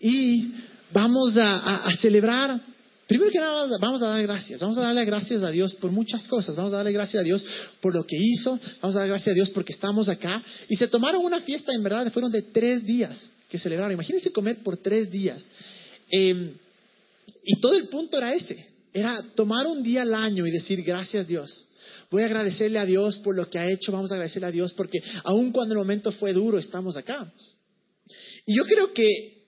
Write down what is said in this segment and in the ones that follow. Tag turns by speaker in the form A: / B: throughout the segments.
A: y vamos a, celebrar. Primero que nada, vamos a dar gracias. Vamos a darle gracias a Dios por muchas cosas. Vamos a darle gracias a Dios por lo que hizo. Vamos a dar gracias a Dios porque estamos acá. Y se tomaron una fiesta, en verdad, fueron de tres días que celebraron. Imagínense comer por tres días. Em, y todo el punto era ese. Era tomar un día al año y decir gracias Dios. Voy a agradecerle a Dios por lo que ha hecho. Vamos a agradecerle a Dios porque aun cuando el momento fue duro, estamos acá. Y yo creo que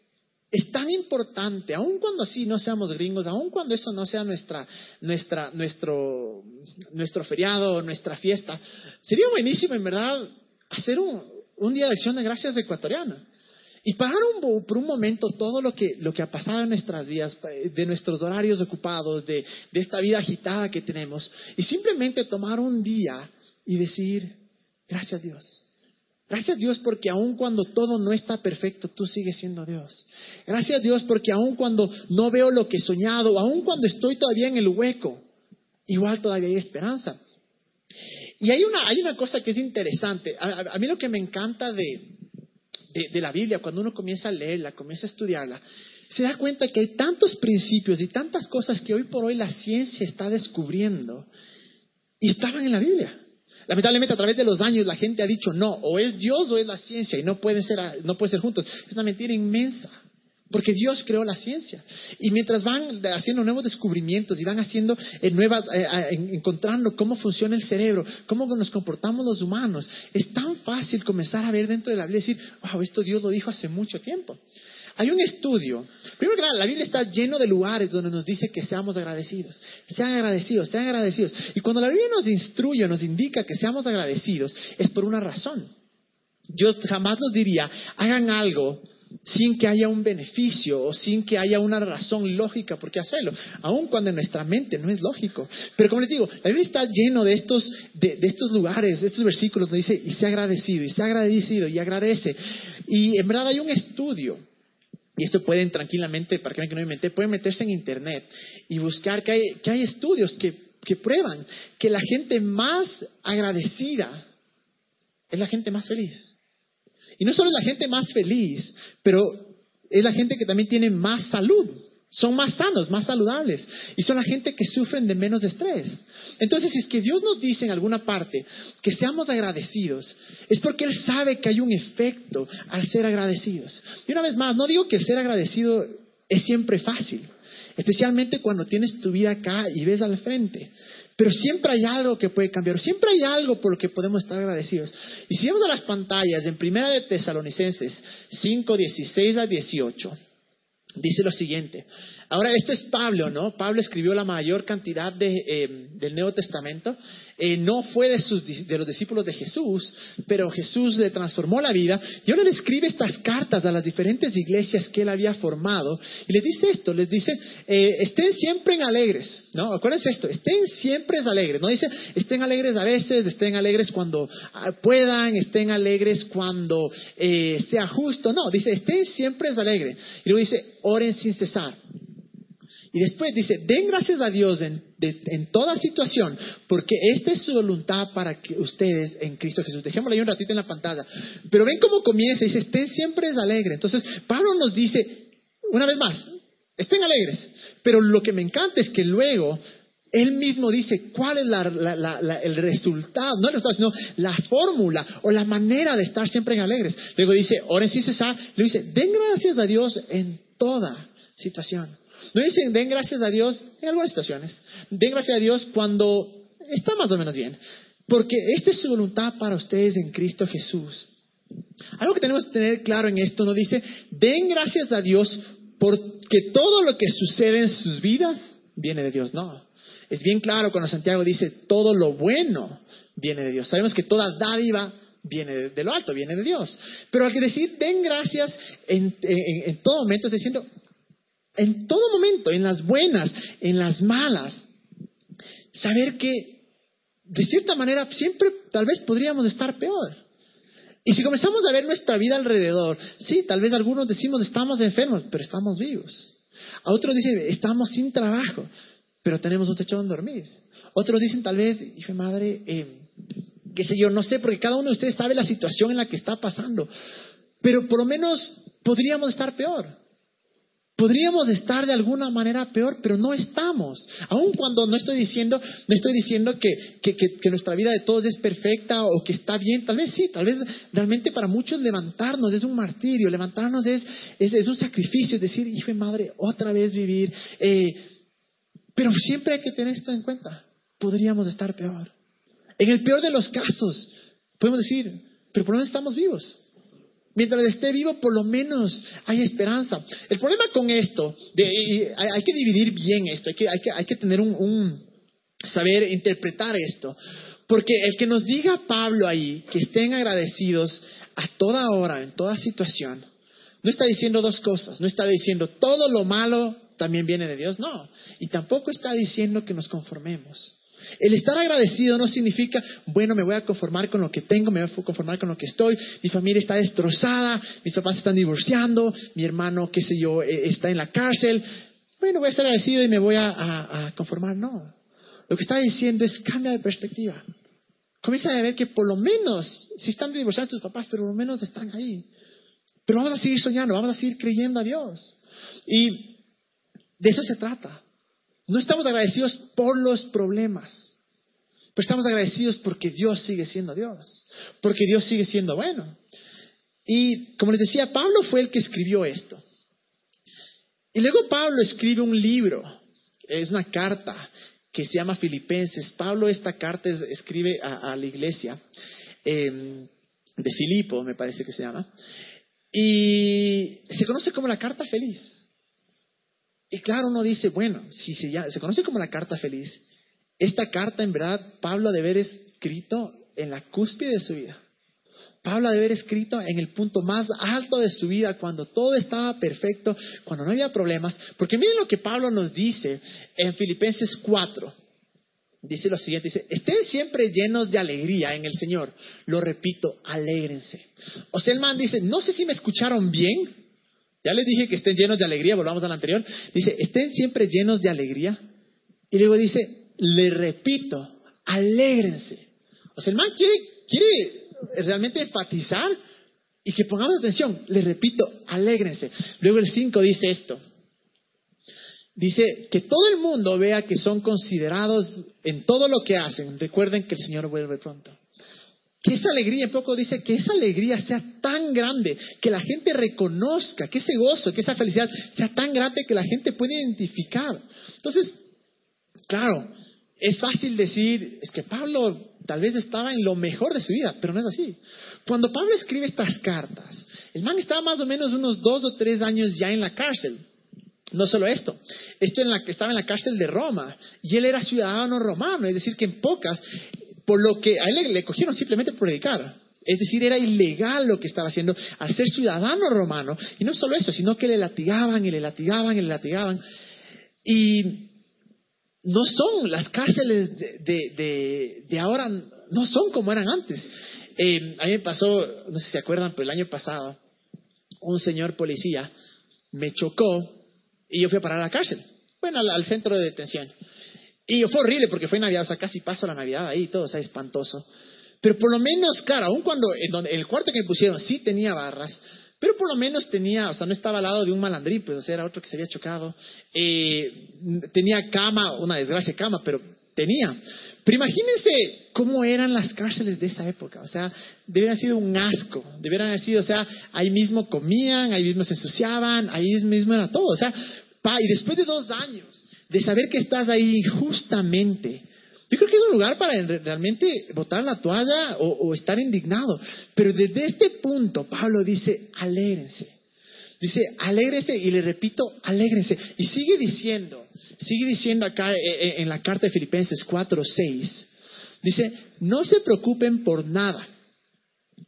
A: es tan importante, aun cuando así no seamos gringos, aun cuando eso no sea nuestra, nuestra, nuestro, nuestro feriado, nuestra fiesta, sería buenísimo en verdad hacer un, un día de acción de gracias ecuatoriana. Y parar un, por un momento todo lo que, lo que ha pasado en nuestras vidas, de nuestros horarios ocupados, de, de esta vida agitada que tenemos, y simplemente tomar un día y decir, gracias Dios. Gracias Dios porque aun cuando todo no está perfecto, tú sigues siendo Dios. Gracias Dios porque aun cuando no veo lo que he soñado, aun cuando estoy todavía en el hueco, igual todavía hay esperanza. Y hay una, hay una cosa que es interesante. A, mí lo que me encanta de, de, la Biblia, cuando uno comienza a leerla, comienza a estudiarla, se da cuenta que hay tantos principios y tantas cosas que hoy por hoy la ciencia está descubriendo y estaban en la Biblia. Lamentablemente a través de los años la gente ha dicho no, o es Dios o es la ciencia y no pueden ser, no pueden ser juntos. Es una mentira inmensa. Porque Dios creó la ciencia. Y mientras van haciendo nuevos descubrimientos y van haciendo eh, nuevas, eh, eh, encontrando cómo funciona el cerebro, cómo nos comportamos los humanos, es tan fácil comenzar a ver dentro de la Biblia y decir, wow, esto Dios lo dijo hace mucho tiempo. Hay un estudio. Primero que nada, la Biblia está lleno de lugares donde nos dice que seamos agradecidos. Sean agradecidos, sean agradecidos. Y cuando la Biblia nos instruye, nos indica que seamos agradecidos, es por una razón. Yo jamás nos diría, hagan algo sin que haya un beneficio o sin que haya una razón lógica por qué hacerlo, aun cuando en nuestra mente no es lógico. Pero como les digo, la Biblia está lleno de estos, de, de estos lugares, de estos versículos donde dice, y sea agradecido, y sea agradecido, y agradece. Y en verdad hay un estudio y esto pueden tranquilamente, para que no me inventé, pueden meterse en internet y buscar que hay, que hay estudios que, que prueban que la gente más agradecida es la gente más feliz. Y no solo es la gente más feliz, pero es la gente que también tiene más salud son más sanos, más saludables y son la gente que sufren de menos estrés. Entonces, si es que Dios nos dice en alguna parte que seamos agradecidos, es porque Él sabe que hay un efecto al ser agradecidos. Y una vez más, no digo que ser agradecido es siempre fácil, especialmente cuando tienes tu vida acá y ves al frente. Pero siempre hay algo que puede cambiar, siempre hay algo por lo que podemos estar agradecidos. Y si vemos a las pantallas en Primera de Tesalonicenses 5, 16 a 18, dice lo siguiente. Ahora, este es Pablo, ¿no? Pablo escribió la mayor cantidad de, eh, del Nuevo Testamento. Eh, no fue de, sus, de los discípulos de Jesús, pero Jesús le transformó la vida. Y le escribe estas cartas a las diferentes iglesias que él había formado. Y les dice esto, les dice, eh, estén siempre en alegres, ¿no? Acuérdense esto, estén siempre alegres. No dice, estén alegres a veces, estén alegres cuando ah, puedan, estén alegres cuando sea justo. No, dice, estén siempre alegres. Y luego dice, oren sin cesar. Y después dice, den gracias a Dios en, toda situación, porque esta es su voluntad para que ustedes en Cristo Jesús. Dejémoslo ahí un ratito en la pantalla. Pero ven cómo comienza, dice, estén siempre alegres. Entonces, Pablo nos dice, una vez más, estén alegres. Pero lo que me encanta es que luego él mismo dice cuál es el resultado, no el resultado, sino la fórmula o la manera de estar siempre en alegres. Luego dice, oren sin cesar. Luego dice, den gracias a Dios en toda situación. No dicen, den gracias a Dios en algunas situaciones. Den gracias a Dios cuando está más o menos bien. Porque esta es su voluntad para ustedes en Cristo Jesús. Algo que tenemos que tener claro en esto no dice, den gracias a Dios porque todo lo que sucede en sus vidas viene de Dios. No. Es bien claro cuando Santiago dice, todo lo bueno viene de Dios. Sabemos que toda dádiva viene de, lo alto, viene de Dios. Pero al que decir, den gracias en, en todo momento, es diciendo, en todo momento, en las buenas, en las malas, saber que de cierta manera siempre tal vez podríamos estar peor. Y si comenzamos a ver nuestra vida alrededor, sí, tal vez algunos decimos estamos enfermos, pero estamos vivos. A otros dicen estamos sin trabajo, pero tenemos un techo donde dormir. Otros dicen tal vez, hijo madre, eh, qué sé yo, no sé, porque cada uno de ustedes sabe la situación en la que está pasando, pero por lo menos podríamos estar peor. Podríamos estar de alguna manera peor, pero no estamos. Aun cuando no estoy diciendo, no estoy diciendo que, que, nuestra vida de todos es perfecta o que está bien. Tal vez sí, tal vez realmente para muchos levantarnos es un martirio, levantarnos es, es, un sacrificio, es decir, hijo y madre, otra vez vivir. Eh, pero siempre hay que tener esto en cuenta. Podríamos estar peor. En el peor de los casos, podemos decir, pero por lo menos estamos vivos. Mientras esté vivo, por lo menos hay esperanza. El problema con esto, hay, que dividir bien esto, hay que tener un, saber interpretar esto. Porque el que nos diga Pablo ahí que estén agradecidos a toda hora, en toda situación, no está diciendo dos cosas. No está diciendo todo lo malo también viene de Dios, no. Y tampoco está diciendo que nos conformemos. El estar agradecido no significa, bueno, me voy a conformar con lo que tengo, me voy a conformar con lo que estoy, mi familia está destrozada, mis papás están divorciando, mi hermano, qué sé yo, eh, está en la cárcel. Bueno, voy a estar agradecido y me voy a, conformar. No. Lo que está diciendo es cambia de perspectiva. Comienza a ver que por lo menos, si están divorciando tus papás, pero por lo menos están ahí. Pero vamos a seguir soñando, vamos a seguir creyendo a Dios. Y de eso se trata. No estamos agradecidos por los problemas, pero estamos agradecidos porque Dios sigue siendo Dios, porque Dios sigue siendo bueno. Y como les decía, Pablo fue el que escribió esto. Y luego Pablo escribe un libro, es una carta que se llama Filipenses. Pablo esta carta escribe a, la iglesia em, de Filipo, me parece que se llama, y se conoce como la carta feliz. Y claro, uno dice, bueno, si se, se conoce como la carta feliz, esta carta en verdad Pablo debe haber escrito en la cúspide de su vida. Pablo debe haber escrito en el punto más alto de su vida, cuando todo estaba perfecto, cuando no había problemas. Porque miren lo que Pablo nos dice en Filipenses 4. Dice lo siguiente, estén siempre llenos de alegría en el Señor. Lo repito, alégrense. O dice, no sé si me escucharon bien, ya les dije que estén llenos de alegría, volvamos al anterior. Dice, estén siempre llenos de alegría. Y luego dice, le repito, alégrense. O sea, el man quiere, quiere realmente enfatizar y que pongamos atención. Le repito, alégrense. Luego el 5 dice esto. Dice que todo el mundo vea que son considerados en todo lo que hacen. Recuerden que el Señor vuelve pronto. Que esa alegría, en poco dice, que esa alegría sea tan grande, que la gente reconozca, que ese gozo, que esa felicidad sea tan grande que la gente pueda identificar. Entonces, claro, es fácil decir, es que Pablo tal vez estaba en lo mejor de su vida, pero no es así. Cuando Pablo escribe estas cartas, el man estaba más o menos unos dos o tres años ya en la cárcel. No solo esto, esto en la estaba en la cárcel de Roma y él era ciudadano romano, es decir, que en pocas por lo que a él le, cogieron simplemente por predicar. Es decir, era ilegal lo que estaba haciendo al ser ciudadano romano. Y no solo eso, sino que le latigaban y le latigaban y le latigaban. Y no son las cárceles de, ahora, no son como eran antes. Eh, a mí me pasó, no sé si se acuerdan, pero el año pasado, un señor policía me chocó y yo fui a parar a la cárcel, bueno, al centro de detención. Y fue horrible porque fue Navidad, o sea, casi paso la Navidad ahí, todo, o sea, espantoso. Pero por lo menos, claro, aun cuando en, el cuarto que me pusieron sí tenía barras, pero por lo menos tenía, o sea, no estaba al lado de un malandrín, pues o sea, era otro que se había chocado. Eh, tenía cama, una desgracia cama, pero tenía. Pero imagínense cómo eran las cárceles de esa época. O sea, debieran haber sido un asco. Debieran haber sido, o sea, ahí mismo comían, ahí mismo se ensuciaban, ahí mismo era todo. O sea, pa, y después de dos años de saber que estás ahí justamente. Yo creo que es un lugar para realmente botar la toalla o, estar indignado. Pero desde este punto, Pablo dice, alégrense. Dice, alégrense y le repito, alégrense. Y sigue diciendo, sigue diciendo acá eh, eh, en la carta de Filipenses 4, 6, dice, no se preocupen por nada.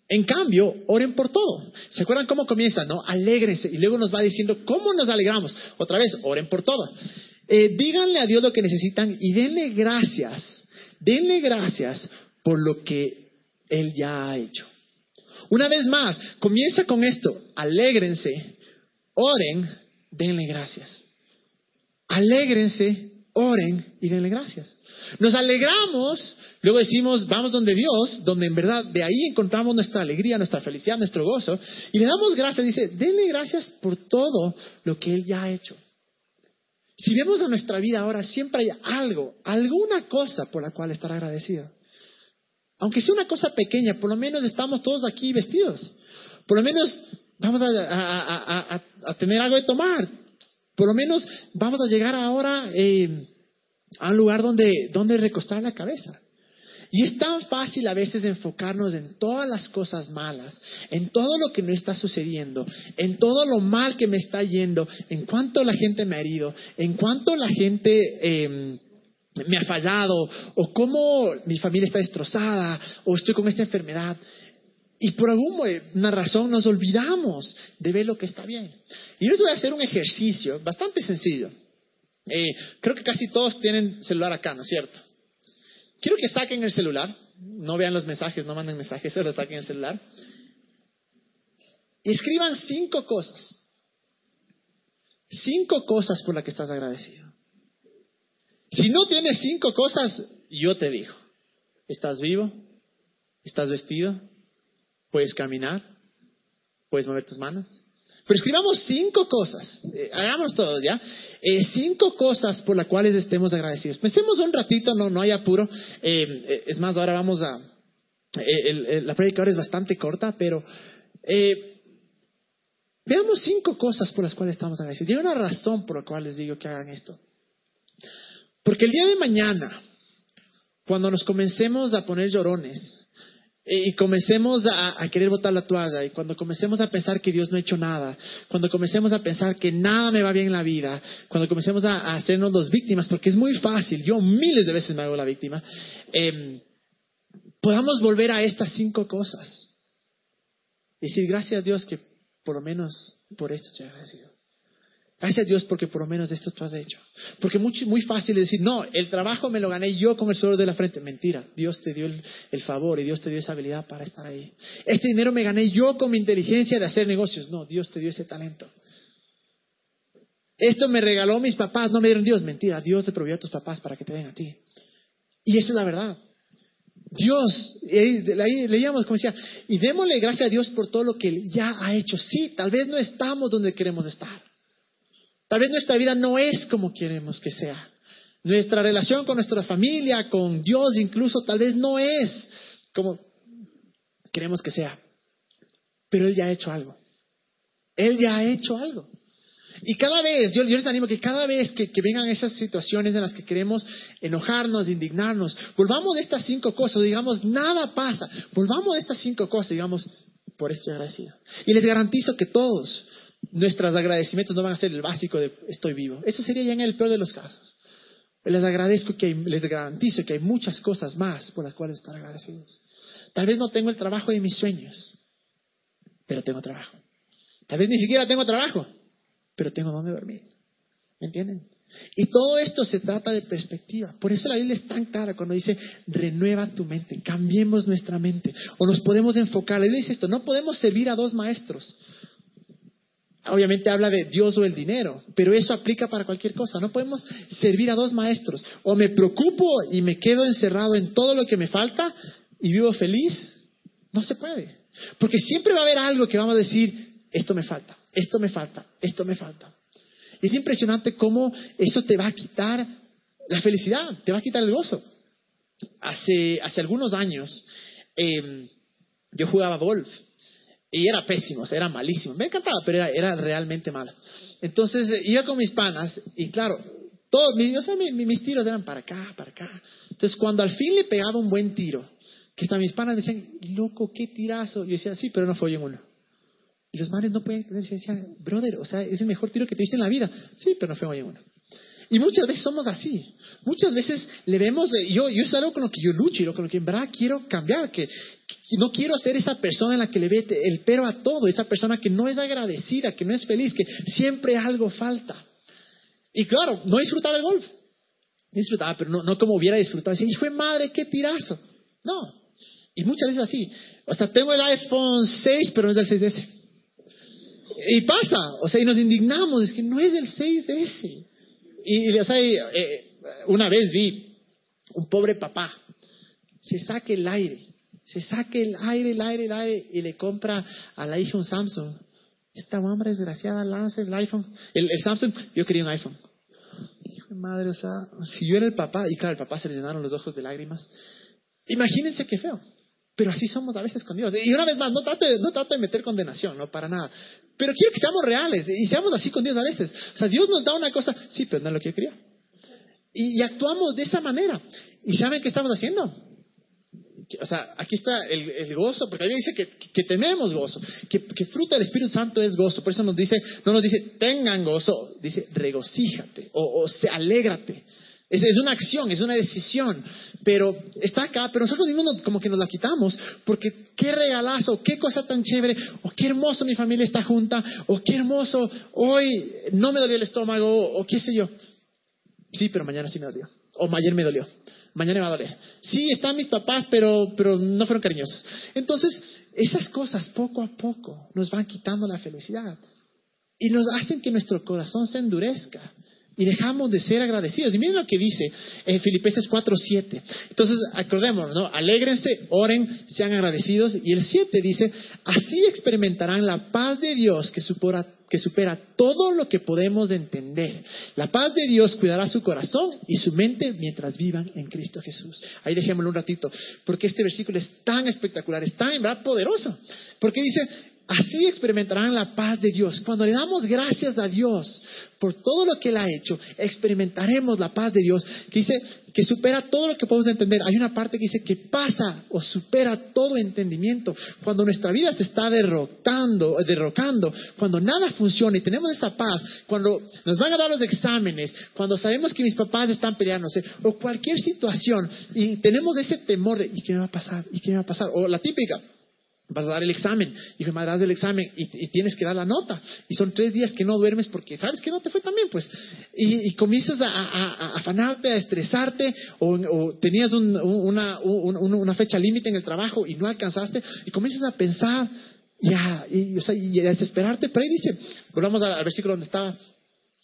A: En cambio, oren por todo. ¿Se acuerdan cómo comienza? No, alégrense. Y luego nos va diciendo, ¿cómo nos alegramos? Otra vez, oren por todo. Eh, díganle a Dios lo que necesitan y denle gracias, denle gracias por lo que Él ya ha hecho. Una vez más, comienza con esto, alégrense, oren, denle gracias. Alégrense, oren y denle gracias. Nos alegramos, luego decimos, vamos donde Dios, donde en verdad de ahí encontramos nuestra alegría, nuestra felicidad, nuestro gozo, y le damos gracias, dice, denle gracias por todo lo que Él ya ha hecho. Si vemos a nuestra vida ahora, siempre hay algo, alguna cosa por la cual estar agradecido. Aunque sea una cosa pequeña, por lo menos estamos todos aquí vestidos. Por lo menos vamos a, tener algo de tomar. Por lo menos vamos a llegar ahora eh, a un lugar donde, donde recostar la cabeza. Y es tan fácil a veces enfocarnos en todas las cosas malas, en todo lo que no está sucediendo, en todo lo mal que me está yendo, en cuánto la gente me ha herido, en cuánto la gente em, me ha fallado, o cómo mi familia está destrozada, o estoy con esta enfermedad. Y por alguna razón nos olvidamos de ver lo que está bien. Y yo les voy a hacer un ejercicio bastante sencillo. Eh, creo que casi todos tienen celular acá, ¿no es cierto? Quiero que saquen el celular, no vean los mensajes, no manden mensajes, solo saquen el celular. Y escriban cinco cosas. Cinco cosas por las que estás agradecido. Si no tienes cinco cosas, yo te digo, estás vivo, estás vestido, puedes caminar, puedes mover tus manos. Pero escribamos cinco cosas, eh, hagamos todos, ¿ya? Eh, cinco cosas por las cuales estemos agradecidos. Pensemos un ratito, no, no hay apuro. Eh, es más, ahora vamos a... la prédica ahora es bastante corta, pero veamos cinco cosas por las cuales estamos agradecidos. Y hay una razón por la cual les digo que hagan esto. Porque el día de mañana, cuando nos comencemos a poner llorones, y comencemos a, querer botar la toalla, y cuando comencemos a pensar que Dios no ha hecho nada, cuando comencemos a pensar que nada me va bien en la vida, cuando comencemos a, hacernos los víctimas, porque es muy fácil, yo miles de veces me hago la víctima, em, podamos volver a estas cinco cosas. Y decir, gracias a Dios que por lo menos por esto estoy agradecido. Gracias a Dios porque por lo menos esto tú has hecho. Porque muy, muy fácil decir, no, el trabajo me lo gané yo con el sudor de la frente. Mentira, Dios te dio el, favor y Dios te dio esa habilidad para estar ahí. Este dinero me gané yo con mi inteligencia de hacer negocios. No, Dios te dio ese talento. Esto me regaló mis papás, no me dieron Dios. Mentira, Dios te proveyó a tus papás para que te den a ti. Y esa es la verdad. Dios, ahí leíamos como decía, y démosle gracias a Dios por todo lo que ya ha hecho. Sí, tal vez no estamos donde queremos estar. Tal vez nuestra vida no es como queremos que sea. Nuestra relación con nuestra familia, con Dios incluso, tal vez no es como queremos que sea. Pero Él ya ha hecho algo. Él ya ha hecho algo. Y cada vez, yo, les animo que cada vez que, que, vengan esas situaciones en las que queremos enojarnos, indignarnos, volvamos de estas cinco cosas, digamos, nada pasa, volvamos de estas cinco cosas, digamos, por esto agradecido. Y les garantizo que todos, nuestros agradecimientos no van a ser el básico de estoy vivo. Eso sería ya en el peor de los casos. Les agradezco que les garantizo que hay muchas cosas más por las cuales estar agradecidos. Tal vez no tengo el trabajo de mis sueños, pero tengo trabajo. Tal vez ni siquiera tengo trabajo, pero tengo donde dormir. ¿Me entienden? Y todo esto se trata de perspectiva. Por eso la Biblia es tan clara cuando dice, renueva tu mente, cambiemos nuestra mente. O nos podemos enfocar. La Biblia dice esto, no podemos servir a dos maestros obviamente habla de Dios o el dinero, pero eso aplica para cualquier cosa. No podemos servir a dos maestros. O me preocupo y me quedo encerrado en todo lo que me falta y vivo feliz. No se puede. Porque siempre va a haber algo que vamos a decir, esto me falta, esto me falta, esto me falta. es impresionante cómo eso te va a quitar la felicidad, te va a quitar el gozo. Hace, hace algunos años em, yo jugaba golf y era pésimo, o sea, era malísimo. Me encantaba, pero era, era realmente malo. Entonces eh, iba con mis panas y claro, todos mis, o sea, mis, tiros eran para acá, para acá. Entonces cuando al fin le pegaba un buen tiro, que hasta mis panas decían, loco, qué tirazo. Yo decía, sí, pero no fue en uno. Y los manes no pueden creer, decían, brother, o sea, es el mejor tiro que te diste en la vida. Sí, pero no fue en uno. Y muchas veces somos así. Muchas veces le vemos, yo, yo es algo con lo que yo lucho y con lo que en verdad quiero cambiar, que, no quiero ser esa persona en la que le ve el pero a todo, esa persona que no es agradecida, que no es feliz, que siempre algo falta. Y claro, no disfrutaba el golf. Disfrutaba, pero no, no como hubiera disfrutado. Decía, hijo de madre, qué tirazo. No. Y muchas veces así. O sea, tengo el iPhone 6, pero no es del 6S. Y pasa, o sea, y nos indignamos, es que no es del 6S. Y, o sea, eh, una vez vi un pobre papá, se saque el aire, se saque el aire, el aire, el aire y le compra a la hija un Samsung. Esta hombre desgraciada lanza el iPhone, el, el Samsung, yo quería un iPhone. Hijo de madre, o sea, si yo era el papá, y claro, el papá se le llenaron los ojos de lágrimas. Imagínense qué feo. Pero así somos a veces con Dios. Y una vez más, no trato de, no trato de meter condenación, no para nada. Pero quiero que seamos reales y seamos así con Dios a veces. O sea, Dios nos da una cosa, sí, pero no es lo que yo quería. Y, actuamos de esa manera. ¿Y saben qué estamos haciendo? O sea, aquí está el, gozo, porque mí dice que, tenemos gozo, que, fruta del Espíritu Santo es gozo. Por eso nos dice, no nos dice tengan gozo, dice regocíjate o, o se alégrate. Es, una acción, es una decisión, pero está acá, pero nosotros mismos como que nos la quitamos, porque qué regalazo, qué cosa tan chévere, o qué hermoso mi familia está junta, o qué hermoso, hoy no me dolió el estómago, o qué sé yo. Sí, pero mañana sí me dolió, o ayer me dolió, mañana me va a doler. Sí, están mis papás, pero, pero no fueron cariñosos. Entonces, esas cosas poco a poco nos van quitando la felicidad y nos hacen que nuestro corazón se endurezca y dejamos de ser agradecidos. Y miren lo que dice en Filipenses 4:7. Entonces, acordémonos, ¿no? Alégrense, oren, sean agradecidos. Y el 7 dice, así experimentarán la paz de Dios que supera, que supera todo lo que podemos entender. La paz de Dios cuidará su corazón y su mente mientras vivan en Cristo Jesús. Ahí dejémoslo un ratito, porque este versículo es tan espectacular, es tan poderoso. Porque dice, Así experimentarán la paz de Dios. Cuando le damos gracias a Dios por todo lo que Él ha hecho, experimentaremos la paz de Dios, que dice que supera todo lo que podemos entender. Hay una parte que dice que pasa o supera todo entendimiento. Cuando nuestra vida se está derrotando, derrocando, cuando nada funciona y tenemos esa paz, cuando nos van a dar los exámenes, cuando sabemos que mis papás están peleándose, o cualquier situación, y tenemos ese temor de, ¿y qué me va a pasar? ¿Y qué me va a pasar? O la típica, Vas a dar el examen. Y me das el examen y, tienes que dar la nota. Y son tres días que no duermes porque sabes que no te fue tan bien, pues. Y, comienzas a, afanarte, a estresarte, o, tenías una, una, fecha límite en el trabajo y no alcanzaste, y comienzas a pensar y a, y, a desesperarte. Pero ahí dice, volvamos al, al versículo donde estaba,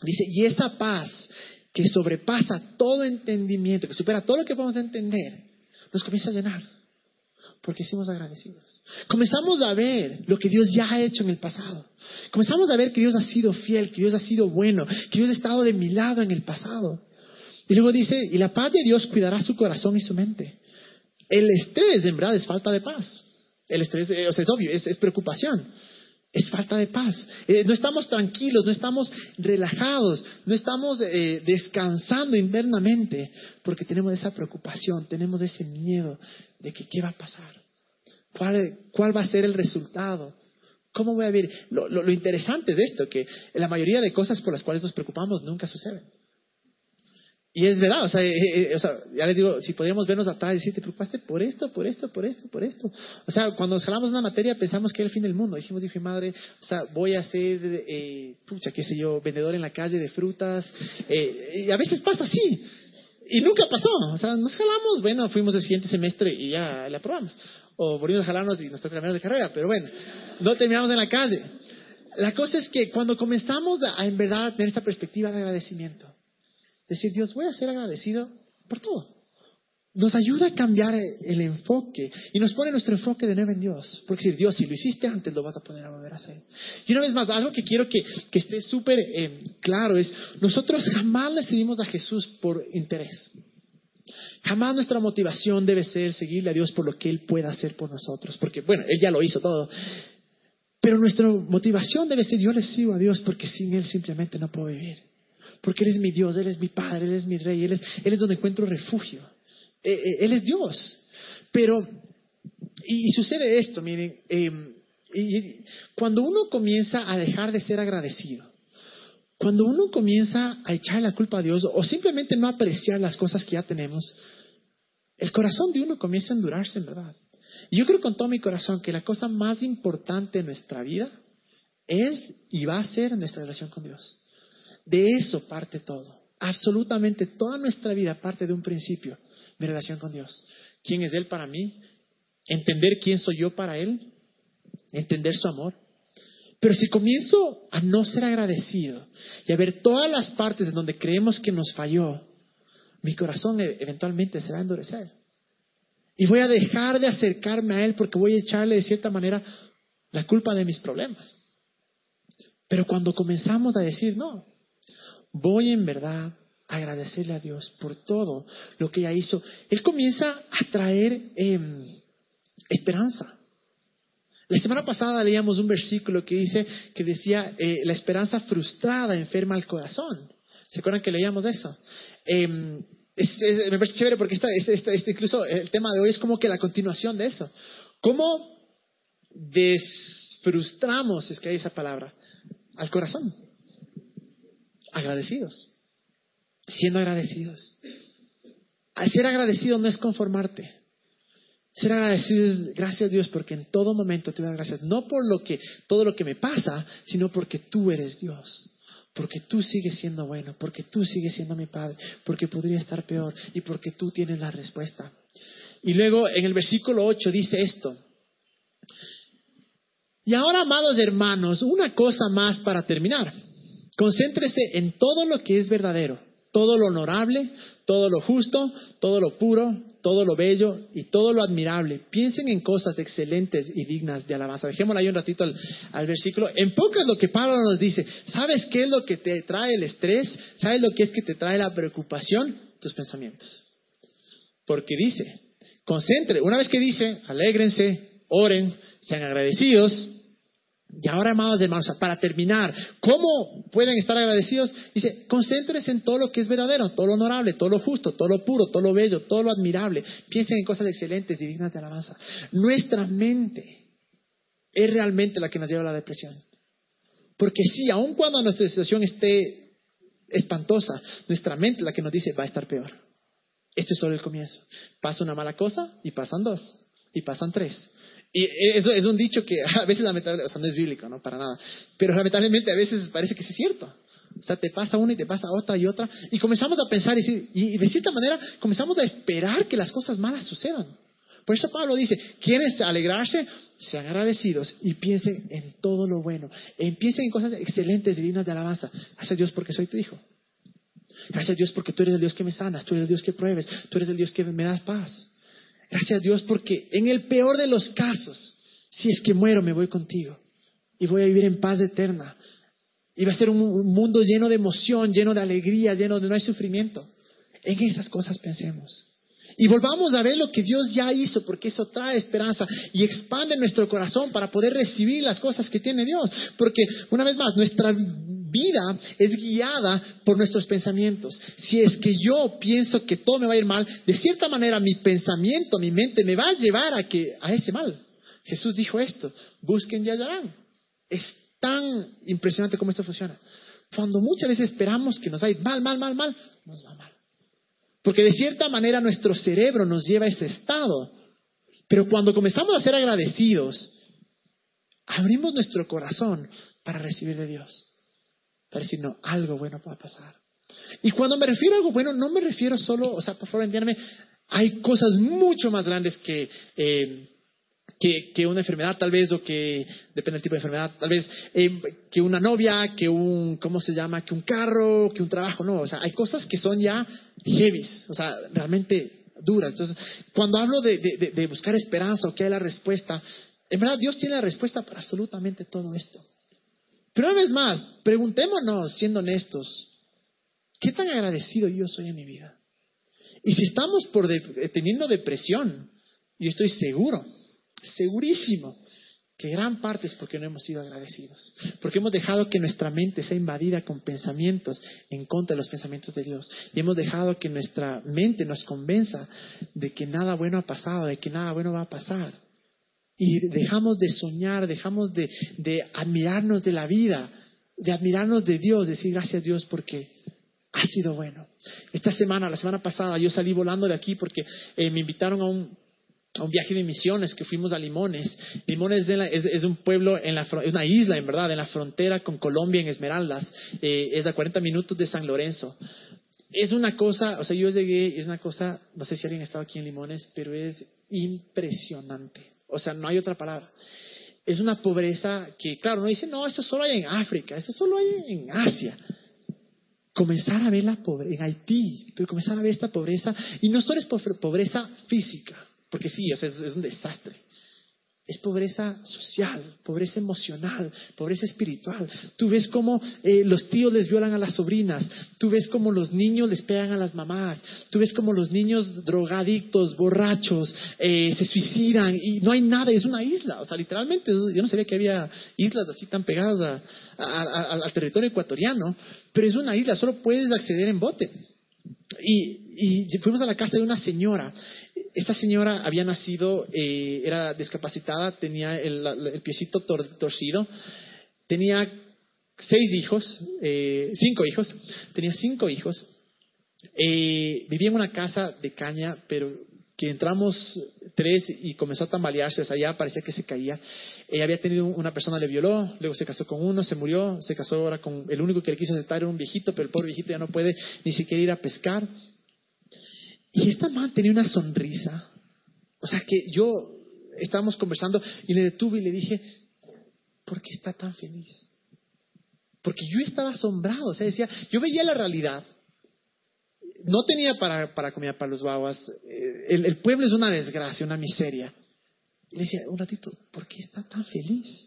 A: dice, y esa paz que sobrepasa todo entendimiento, que supera todo lo que podemos entender, nos comienza a llenar porque hicimos agradecidos. Comenzamos a ver lo que Dios ya ha hecho en el pasado. Comenzamos a ver que Dios ha sido fiel, que Dios ha sido bueno, que Dios ha estado de mi lado en el pasado. Y luego dice, y la paz de Dios cuidará su corazón y su mente. El estrés, en verdad, es falta de paz. El estrés, eh, o sea, es obvio, es, preocupación. Es falta de paz. Eh, no estamos tranquilos, no estamos relajados, no estamos eh, descansando internamente porque tenemos esa preocupación, tenemos ese miedo de que qué va a pasar, cuál, cuál va a ser el resultado, cómo voy a vivir. Lo, lo, interesante de esto, que la mayoría de cosas por las cuales nos preocupamos nunca suceden. Y es verdad, o sea, eh, eh, o sea, ya les digo, si podríamos vernos atrás y decir, te preocupaste por esto, por esto, por esto, por esto. O sea, cuando nos jalamos una materia pensamos que era el fin del mundo. Dijimos, dije, madre, o sea, voy a ser, eh, pucha, qué sé yo, vendedor en la calle de frutas. Eh, y a veces pasa así. Y nunca pasó. O sea, nos jalamos, bueno, fuimos el siguiente semestre y ya la aprobamos. O volvimos a jalarnos y nos tocó cambiar de carrera, pero bueno, no terminamos en la calle. La cosa es que cuando comenzamos a, en verdad tener esta perspectiva de agradecimiento, decir, Dios, voy a ser agradecido por todo nos ayuda a cambiar el enfoque y nos pone nuestro enfoque de nuevo en Dios. Porque si Dios, si lo hiciste antes, lo vas a poder a volver a hacer. Y una vez más, algo que quiero que, esté súper eh, claro es, nosotros jamás le seguimos a Jesús por interés. Jamás nuestra motivación debe ser seguirle a Dios por lo que Él pueda hacer por nosotros. Porque, bueno, Él ya lo hizo todo. Pero nuestra motivación debe ser, yo le sigo a Dios porque sin Él simplemente no puedo vivir. Porque Él es mi Dios, Él es mi Padre, Él es mi Rey, Él es, donde encuentro refugio. Eh, eh, él es Dios. Pero, y, sucede esto, miren, em, y, cuando uno comienza a dejar de ser agradecido, cuando uno comienza a echar la culpa a Dios o simplemente no apreciar las cosas que ya tenemos, el corazón de uno comienza a endurarse en verdad. Y yo creo con todo mi corazón que la cosa más importante en nuestra vida es y va a ser nuestra relación con Dios. De eso parte todo. Absolutamente toda nuestra vida parte de un principio mi relación con Dios. ¿Quién es Él para mí? Entender quién soy yo para Él. Entender su amor. Pero si comienzo a no ser agradecido y a ver todas las partes en donde creemos que nos falló, mi corazón e- eventualmente se va a endurecer. Y voy a dejar de acercarme a Él porque voy a echarle de cierta manera la culpa de mis problemas. Pero cuando comenzamos a decir, no, voy en verdad a agradecerle a Dios por todo lo que ella hizo, Él comienza a traer em, esperanza. La semana pasada leíamos un versículo que dice que decía eh, la esperanza frustrada enferma al corazón. ¿Se acuerdan que leíamos eso? Em, me parece chévere porque esta, incluso el tema de hoy es como que la continuación de eso. ¿Cómo desfrustramos, es que hay esa palabra, al corazón? Agradecidos. Siendo agradecidos. Al ser agradecido no es conformarte. Ser agradecido es gracias a Dios porque en todo momento te doy gracias. No por lo que, todo lo que me pasa, sino porque tú eres Dios. Porque tú sigues siendo bueno, porque tú sigues siendo mi Padre, porque podría estar peor y porque tú tienes la respuesta. Y luego en el versículo 8 dice esto. Y ahora, amados hermanos, una cosa más para terminar. Concéntrese en todo lo que es verdadero, todo lo honorable, todo lo justo, todo lo puro, todo lo bello y todo lo admirable. Piensen en cosas excelentes y dignas de alabanza. Dejémosle ahí un ratito al, versículo. En poco es lo que Pablo nos dice. ¿Sabes qué es lo que te trae el estrés? ¿Sabes lo que es que te trae la preocupación? Tus pensamientos. Porque dice, concentre, una vez que dice, alégrense, oren, sean agradecidos, y ahora, amados hermanos, para terminar, ¿cómo pueden estar agradecidos? Dice, concéntrense en todo lo que es verdadero, todo lo honorable, todo lo justo, todo lo puro, todo lo bello, todo lo admirable. Piensen en cosas excelentes y dignas de alabanza. Nuestra mente es realmente la que nos lleva a la depresión. Porque sí, aun cuando nuestra situación esté espantosa, nuestra mente es la que nos dice va a estar peor. Esto es solo el comienzo. Pasa una mala cosa y pasan dos, y pasan tres, y eso es un dicho que a veces lamentablemente, o sea, no es bíblico, no para nada, pero lamentablemente a veces parece que sí es cierto. O sea, te pasa una y te pasa otra y otra, y comenzamos a pensar y, y de cierta manera comenzamos a esperar que las cosas malas sucedan. Por eso Pablo dice, ¿quieren alegrarse? Sean agradecidos y piensen en todo lo bueno. Empiecen en cosas excelentes y dignas de alabanza. Gracias a Dios porque soy tu hijo. Gracias a Dios porque tú eres el Dios que me sanas, tú eres el Dios que pruebes, tú eres el Dios que me das paz. Gracias a Dios porque en el peor de los casos, si es que muero, me voy contigo y voy a vivir en paz eterna. Y va a ser un, mundo lleno de emoción, lleno de alegría, lleno de no hay sufrimiento. En esas cosas pensemos. Y volvamos a ver lo que Dios ya hizo, porque eso trae esperanza y expande nuestro corazón para poder recibir las cosas que tiene Dios. Porque, una vez más, nuestra vida es guiada por nuestros pensamientos. Si es que yo pienso que todo me va a ir mal, de cierta manera mi pensamiento, mi mente me va a llevar a, ese mal. Jesús dijo esto, busquen y hallarán. Es tan impresionante cómo esto funciona. Cuando muchas veces esperamos que nos va a ir mal, mal, mal, mal, nos va mal. Porque de cierta manera nuestro cerebro nos lleva a ese estado. Pero cuando comenzamos a ser agradecidos, abrimos nuestro corazón para recibir de Dios. Para decir, no, algo bueno va pasar. Y cuando me refiero a algo bueno, no me refiero solo, o sea, por favor entiéndame, hay cosas mucho más grandes que, eh, que, una enfermedad tal vez, o que, depende del tipo de enfermedad, tal vez, eh, que una novia, que un, ¿cómo se llama? Que un carro, que un trabajo, no, o sea, hay cosas que son ya heavies, o sea, realmente duras. Entonces, cuando hablo de, de buscar esperanza o que hay la respuesta, en verdad Dios tiene la respuesta para absolutamente todo esto. Pero una vez más, preguntémonos, siendo honestos, ¿qué tan agradecido yo soy en mi vida? Y si estamos por teniendo depresión, yo estoy seguro, segurísimo, que gran parte es porque no hemos sido agradecidos, porque hemos dejado que nuestra mente sea invadida con pensamientos en contra de los pensamientos de Dios, y hemos dejado que nuestra mente nos convenza de que nada bueno ha pasado, de que nada bueno va a pasar. Y dejamos de soñar, dejamos de, admirarnos de la vida, de admirarnos de Dios, decir gracias a Dios porque ha sido bueno. Esta semana, la semana pasada, yo salí volando de aquí porque eh, me invitaron a un, viaje de misiones que fuimos a Limones. Limones es, un pueblo, en la, una isla en verdad, en la frontera con Colombia, en Esmeraldas. Eh, es a 40 minutos de San Lorenzo. Es una cosa, o sea, yo llegué, es una cosa, no sé si alguien ha estado aquí en Limones, pero es impresionante. O sea, no hay otra palabra. Es una pobreza que, claro, no dice, no, eso solo hay en África, eso solo hay en Asia. comenzar a ver la pobreza, en Haití, pero comenzar a ver esta pobreza, y no solo es pobreza física, porque sí, es, es un desastre, es pobreza social, pobreza emocional, pobreza espiritual. Tú ves cómo eh, los tíos les violan a las sobrinas, tú ves cómo los niños les pegan a las mamás, tú ves cómo los niños drogadictos, borrachos, eh, se suicidan y no hay nada, es una isla. O sea, literalmente, yo no sabía que había islas así tan pegadas al territorio ecuatoriano, pero es una isla, solo puedes acceder en bote. Y, y, fuimos a la casa de una señora esta señora había nacido, eh, era discapacitada, tenía el, piecito torcido, tenía seis hijos, eh, cinco hijos, tenía cinco hijos, eh, vivía en una casa de caña, pero que entramos tres y comenzó a tambalearse, o sea, ya parecía que se caía. había tenido una persona, le violó, luego se casó con uno, se murió, se casó ahora con el único que le quiso aceptar era un viejito, pero el pobre viejito ya no puede ni siquiera ir a pescar. Y esta man tenía una sonrisa. O sea que yo estábamos conversando y le detuve y le dije, ¿por qué está tan feliz? Porque yo estaba asombrado, o sea, decía, yo veía la realidad. No tenía para, para comida para los babas. Eh, el, pueblo es una desgracia, una miseria. Y le decía, un ratito, ¿por qué está tan feliz?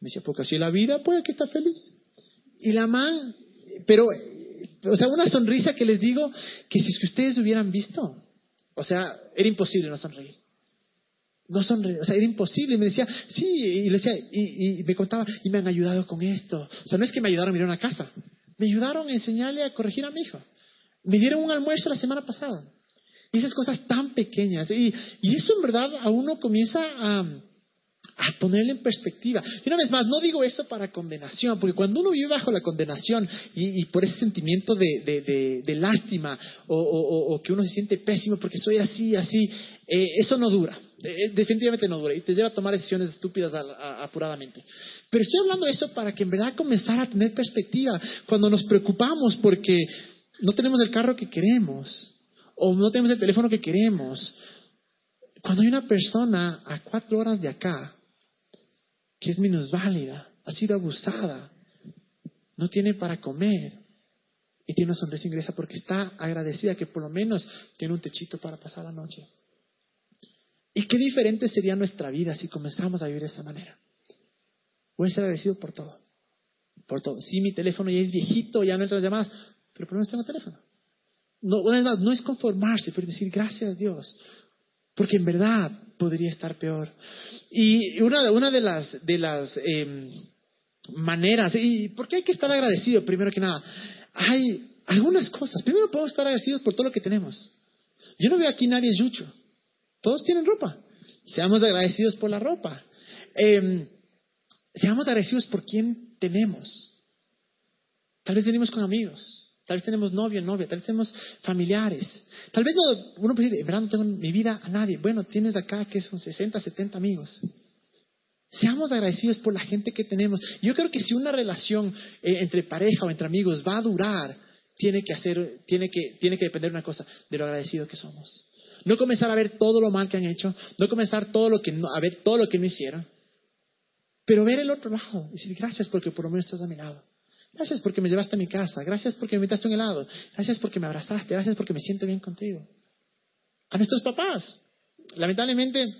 A: Me decía, porque así la vida puede que está feliz. Y la man, pero o sea, una sonrisa que les digo que si es que ustedes hubieran visto, o sea, era imposible no sonreír. No sonreír, o sea, era imposible. Y me decía, sí, y, le decía, y, me contaba, y me han ayudado con esto. O sea, no es que me ayudaron a mirar una casa, me ayudaron a enseñarle a corregir a mi hijo. Me dieron un almuerzo la semana pasada. Y esas cosas tan pequeñas. Y, y eso en verdad a uno comienza a, a ponerle en perspectiva. Y una vez más, no digo eso para condenación, porque cuando uno vive bajo la condenación y, por ese sentimiento de, lástima o, que uno se siente pésimo porque soy así, así, eh, eso no dura. Eh, definitivamente no dura y te lleva a tomar decisiones estúpidas apuradamente. Pero estoy hablando de eso para que en verdad comenzar a tener perspectiva cuando nos preocupamos porque no tenemos el carro que queremos o no tenemos el teléfono que queremos. Cuando hay una persona a cuatro horas de acá que es minusválida, ha sido abusada, no tiene para comer y tiene una sonrisa ingresa porque está agradecida que por lo menos tiene un techito para pasar la noche. ¿Y qué diferente sería nuestra vida si comenzamos a vivir de esa manera? Voy a ser agradecido por todo. Por todo. Sí, mi teléfono ya es viejito, ya no entra las llamadas, pero por lo menos tengo teléfono. No, no es conformarse, pero decir gracias Dios porque en verdad podría estar peor. Y una, una de las, de las em, maneras, y ¿por qué hay que estar agradecido primero que nada? Hay algunas cosas. Primero podemos estar agradecidos por todo lo que tenemos. Yo no veo aquí nadie yucho. Todos tienen ropa. Seamos agradecidos por la ropa. Em, seamos agradecidos por quien tenemos. Tal vez venimos con amigos. Tal vez tenemos novio, novia, tal vez tenemos familiares. Tal vez no, uno puede decir, en verdad no tengo en mi vida a nadie. Bueno, tienes acá que son 60, 70 amigos. Seamos agradecidos por la gente que tenemos. Yo creo que si una relación eh, entre pareja o entre amigos va a durar, tiene que hacer, tiene que, tiene que depender de una cosa, de lo agradecido que somos. No comenzar a ver todo lo mal que han hecho, no comenzar todo lo que no, a ver todo lo que no hicieron, pero ver el otro lado, y decir gracias porque por lo menos estás a mi lado. Gracias porque me llevaste a mi casa. Gracias porque me invitaste un helado. Gracias porque me abrazaste. Gracias porque me siento bien contigo. A nuestros papás. Lamentablemente,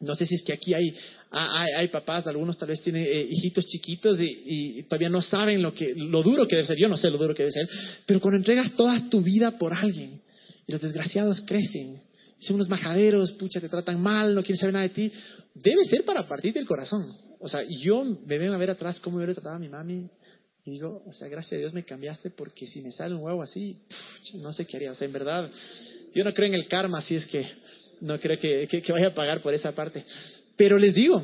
A: no sé si es que aquí hay, hay, papás, algunos tal vez tienen eh, hijitos chiquitos y, todavía no saben lo, que, lo duro que debe ser. Yo no sé lo duro que debe ser. Pero cuando entregas toda tu vida por alguien y los desgraciados crecen, son unos majaderos, pucha, te tratan mal, no quieren saber nada de ti, debe ser para partir del corazón. O sea, yo me vengo a ver atrás cómo yo le trataba a mi mami, y digo, o sea, gracias a Dios me cambiaste porque si me sale un huevo así, no sé qué haría. O sea, en verdad, yo no creo en el karma, así es que no creo que, que, vaya a pagar por esa parte. Pero les digo,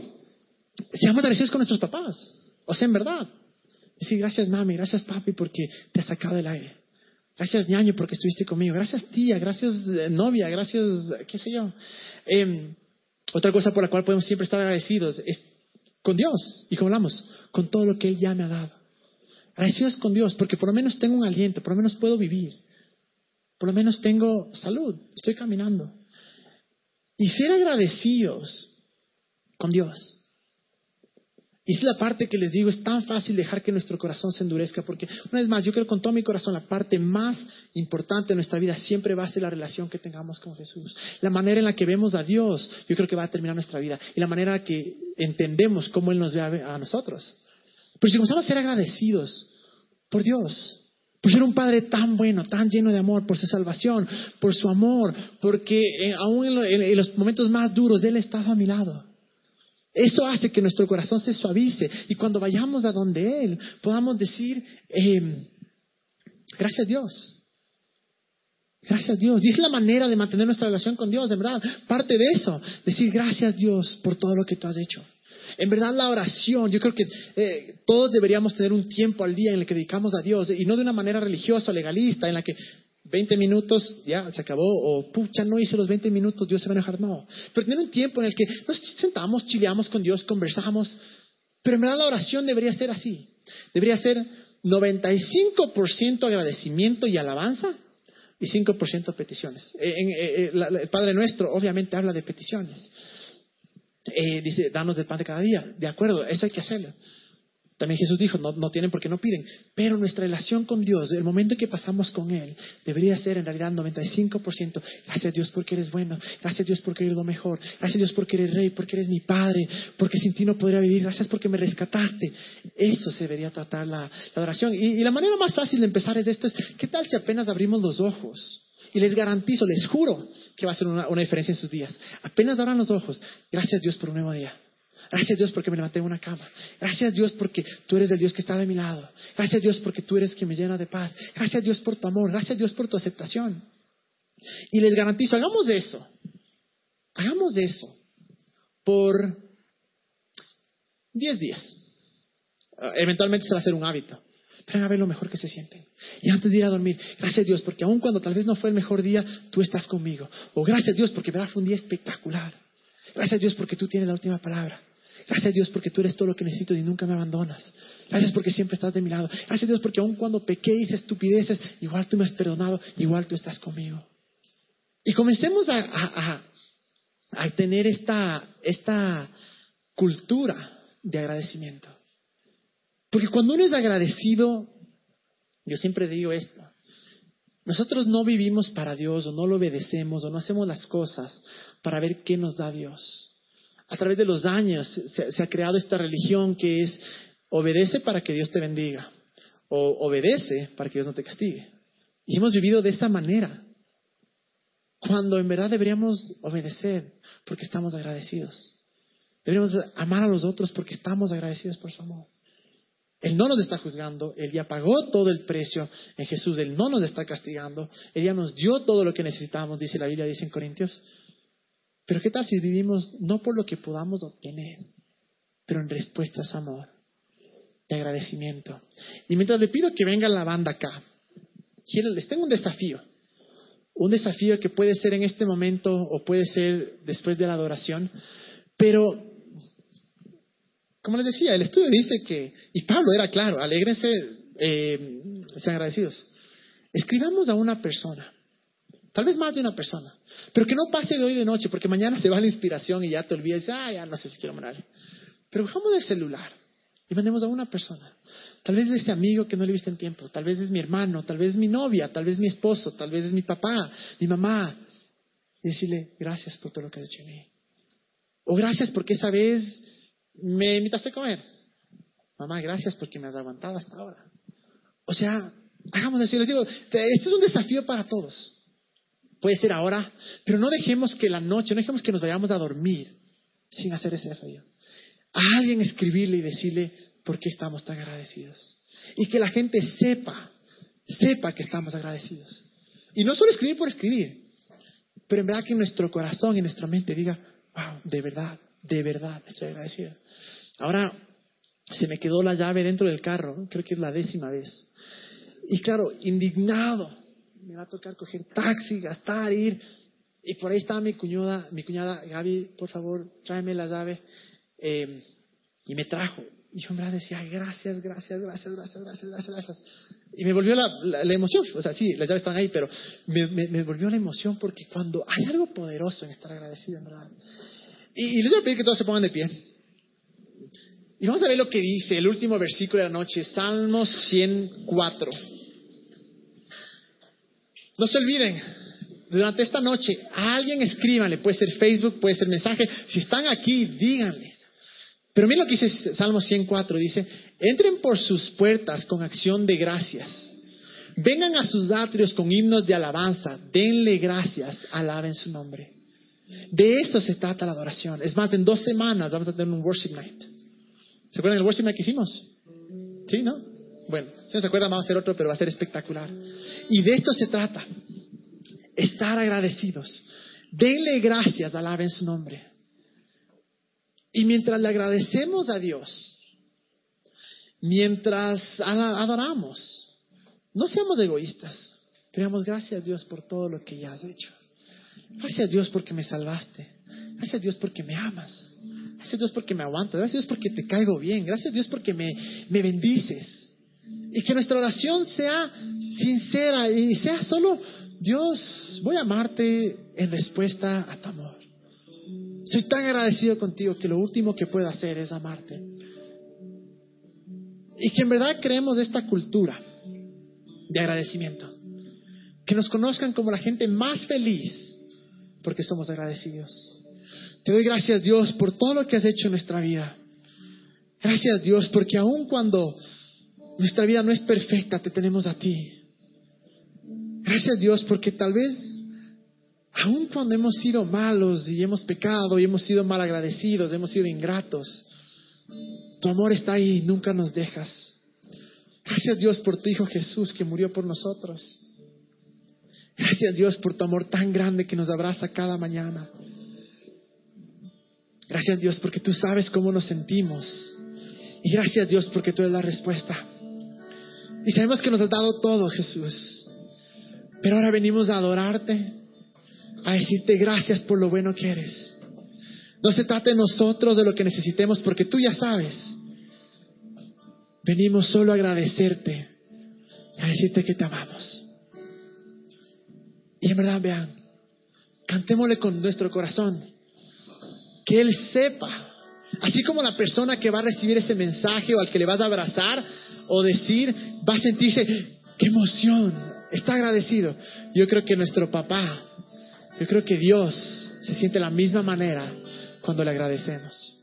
A: seamos agradecidos con nuestros papás. O sea, en verdad. Decir, gracias mami, gracias papi porque te has sacado del aire. Gracias ñaño porque estuviste conmigo. Gracias tía, gracias eh, novia, gracias, qué sé yo. Em, otra cosa por la cual podemos siempre estar agradecidos es con Dios. Y como hablamos, con todo lo que Él ya me ha dado. Agradecidos con Dios porque por lo menos tengo un aliento, por lo menos puedo vivir. Por lo menos tengo salud, estoy caminando. Y ser agradecidos con Dios. Y es la parte que les digo, es tan fácil dejar que nuestro corazón se endurezca, porque una vez más, yo creo con todo mi corazón, la parte más importante de nuestra vida siempre va a ser la relación que tengamos con Jesús. La manera en la que vemos a Dios, yo creo que va a terminar nuestra vida. Y la manera en la que entendemos cómo Él nos ve a, nosotros. Pero si comenzamos a ser agradecidos por Dios, por ser un Padre tan bueno, tan lleno de amor, por su salvación, por su amor, porque eh, aún en, los momentos más duros Él estaba a mi lado. Eso hace que nuestro corazón se suavice y cuando vayamos a donde Él podamos decir, em, gracias Dios. Gracias Dios. Y es la manera de mantener nuestra relación con Dios, de verdad. Parte de eso, decir gracias Dios por todo lo que tú has hecho. En verdad la oración, yo creo que eh, todos deberíamos tener un tiempo al día en el que dedicamos a Dios y no de una manera religiosa, legalista, en la que 20 minutos, ya se acabó, o pucha, no hice los 20 minutos, Dios se va a enojar. No, pero tener un tiempo en el que nos sentamos, chileamos con Dios, conversamos. Pero en verdad la oración debería ser así. Debería ser 95% agradecimiento y alabanza y 5% peticiones. Eh, eh, el Padre Nuestro obviamente habla de peticiones. Dice, danos el pan de cada día. De acuerdo, eso hay que hacerlo. También Jesús dijo, no, no tienen porque no piden. Pero nuestra relación con Dios, el momento en que pasamos con Él, debería ser en realidad 95%. Gracias a Dios porque eres bueno. Gracias a Dios porque eres lo mejor. Gracias a Dios porque eres rey, porque eres mi Padre, porque sin ti no podría vivir. Gracias porque me rescataste. Eso se debería tratar la, la oración. Y, la manera más fácil de empezar es esto. Es, ¿Qué tal si apenas abrimos los ojos? Y les garantizo, les juro que va a ser una, diferencia en sus días. Apenas abran los ojos. Gracias Dios por un nuevo día. Gracias Dios porque me levanté en una cama. Gracias Dios porque tú eres el Dios que está de mi lado. Gracias Dios porque tú eres quien me llena de paz. Gracias Dios por tu amor. Gracias Dios por tu aceptación. Y les garantizo, hagamos eso. Hagamos eso por 10 días. Ah, eventualmente se va a hacer un hábito. Pero a ver lo mejor que se sienten. Y antes de ir a dormir, gracias Dios, porque aun cuando tal vez no fue el mejor día, tú estás conmigo. O gracias Dios, porque verá fue un día espectacular. Gracias Dios, porque tú tienes la última palabra. Gracias a Dios porque tú eres todo lo que necesito y nunca me abandonas. Gracias porque siempre estás de mi lado. Gracias a Dios porque aun cuando pequé y hice estupideces, igual tú me has perdonado, igual tú estás conmigo. Y comencemos a, tener esta, esta cultura de agradecimiento. Porque cuando uno es agradecido, yo siempre digo esto, nosotros no vivimos para Dios o no lo obedecemos o no hacemos las cosas para ver qué nos da Dios a través de los años se, ha creado esta religión que es obedece para que Dios te bendiga o obedece para que Dios no te castigue. Y hemos vivido de esa manera, cuando en verdad deberíamos obedecer porque estamos agradecidos. Deberíamos amar a los otros porque estamos agradecidos por su amor. Él no nos está juzgando, Él ya pagó todo el precio en Jesús, Él no nos está castigando, Él ya nos dio todo lo que necesitábamos, dice la Biblia, dice en Corintios. Pero ¿qué tal si vivimos no por lo que podamos obtener, pero en respuesta a su amor, de agradecimiento? Y mientras le pido que venga la banda acá, les tengo un desafío. Un desafío que puede ser en este momento o puede ser después de la adoración. Pero, como les decía, el estudio dice que, y Pablo era claro, alégrense, eh, sean agradecidos. Escribamos a una persona Tal vez más de una persona. Pero que no pase de hoy de noche, porque mañana se va la inspiración y ya te olvidas, ah, ya no sé si quiero mandar. Pero cojamos el celular y mandemos a una persona. Tal vez es ese amigo que no le viste en tiempo, tal vez es mi hermano, tal vez es mi novia, tal vez es mi esposo, tal vez es mi papá, mi mamá. Y decirle, gracias por todo lo que has hecho en mí. O gracias porque esa vez me invitaste a comer. Mamá, gracias porque me has aguantado hasta ahora. O sea, hagamos eso. Les digo, esto es un desafío para todos. Puede ser ahora, pero no dejemos que la noche, no dejemos que nos vayamos a dormir sin hacer ese desafío. A alguien escribirle y decirle por qué estamos tan agradecidos. Y que la gente sepa, sepa que estamos agradecidos. Y no solo escribir por escribir, pero en verdad que nuestro corazón y nuestra mente diga, wow, de verdad, de verdad estoy agradecido. Ahora se me quedó la llave dentro del carro, creo que es la décima vez. Y claro, indignado, me va a tocar coger taxi, gastar, ir. Y por ahí estaba mi cuñada, mi cuñada, Gaby, por favor, tráeme la llave. Eh, y me trajo. Y yo en verdad decía, gracias, gracias, gracias, gracias, gracias, gracias, gracias. Y me volvió la, emoción. O sea, sí, las llaves están ahí, pero me, volvió la emoción porque cuando hay algo poderoso en estar agradecido, en verdad. Y, les voy a pedir que todos se pongan de pie. Y vamos a ver lo que dice el último versículo de la noche, Salmos 104. No se olviden, durante esta noche, a alguien escríbanle, puede ser Facebook, puede ser mensaje. Si están aquí, díganles. Pero miren lo que dice Salmo 104, dice, entren por sus puertas con acción de gracias. Vengan a sus atrios con himnos de alabanza, denle gracias, alaben su nombre. De eso se trata la adoración. Es más, en dos semanas vamos a tener un worship night. ¿Se acuerdan del worship night que hicimos? ¿Sí, no? Bueno, si no se acuerdan, vamos a hacer otro, pero va a ser espectacular. Y de esto se trata. Estar agradecidos. Denle gracias, alaben su nombre. Y mientras le agradecemos a Dios, mientras adoramos, no seamos egoístas. Creamos gracias a Dios por todo lo que ya has hecho. Gracias a Dios porque me salvaste. Gracias a Dios porque me amas. Gracias a Dios porque me aguantas. Gracias a Dios porque te caigo bien. Gracias a Dios porque me, me bendices. Y que nuestra oración sea sincera y sea solo, Dios, voy a amarte en respuesta a tu amor. Soy tan agradecido contigo que lo último que puedo hacer es amarte. Y que en verdad creemos esta cultura de agradecimiento. Que nos conozcan como la gente más feliz porque somos agradecidos. Te doy gracias Dios por todo lo que has hecho en nuestra vida. Gracias Dios porque aun cuando nuestra vida no es perfecta, te tenemos a ti. Gracias Dios porque tal vez, aun cuando hemos sido malos y hemos pecado y hemos sido mal agradecidos, hemos sido ingratos, tu amor está ahí y nunca nos dejas. Gracias Dios por tu Hijo Jesús que murió por nosotros. Gracias Dios por tu amor tan grande que nos abraza cada mañana. Gracias Dios porque tú sabes cómo nos sentimos. Y gracias Dios porque tú eres la respuesta. Y sabemos que nos has dado todo, Jesús. Pero ahora venimos a adorarte, a decirte gracias por lo bueno que eres. No se trata de nosotros, de lo que necesitemos, porque tú ya sabes. Venimos solo a agradecerte, a decirte que te amamos. Y en verdad, vean, cantémosle con nuestro corazón, que Él sepa, así como la persona que va a recibir ese mensaje o al que le vas a abrazar o decir, va a sentirse, qué emoción, está agradecido. Yo creo que nuestro papá, yo creo que Dios se siente de la misma manera cuando le agradecemos.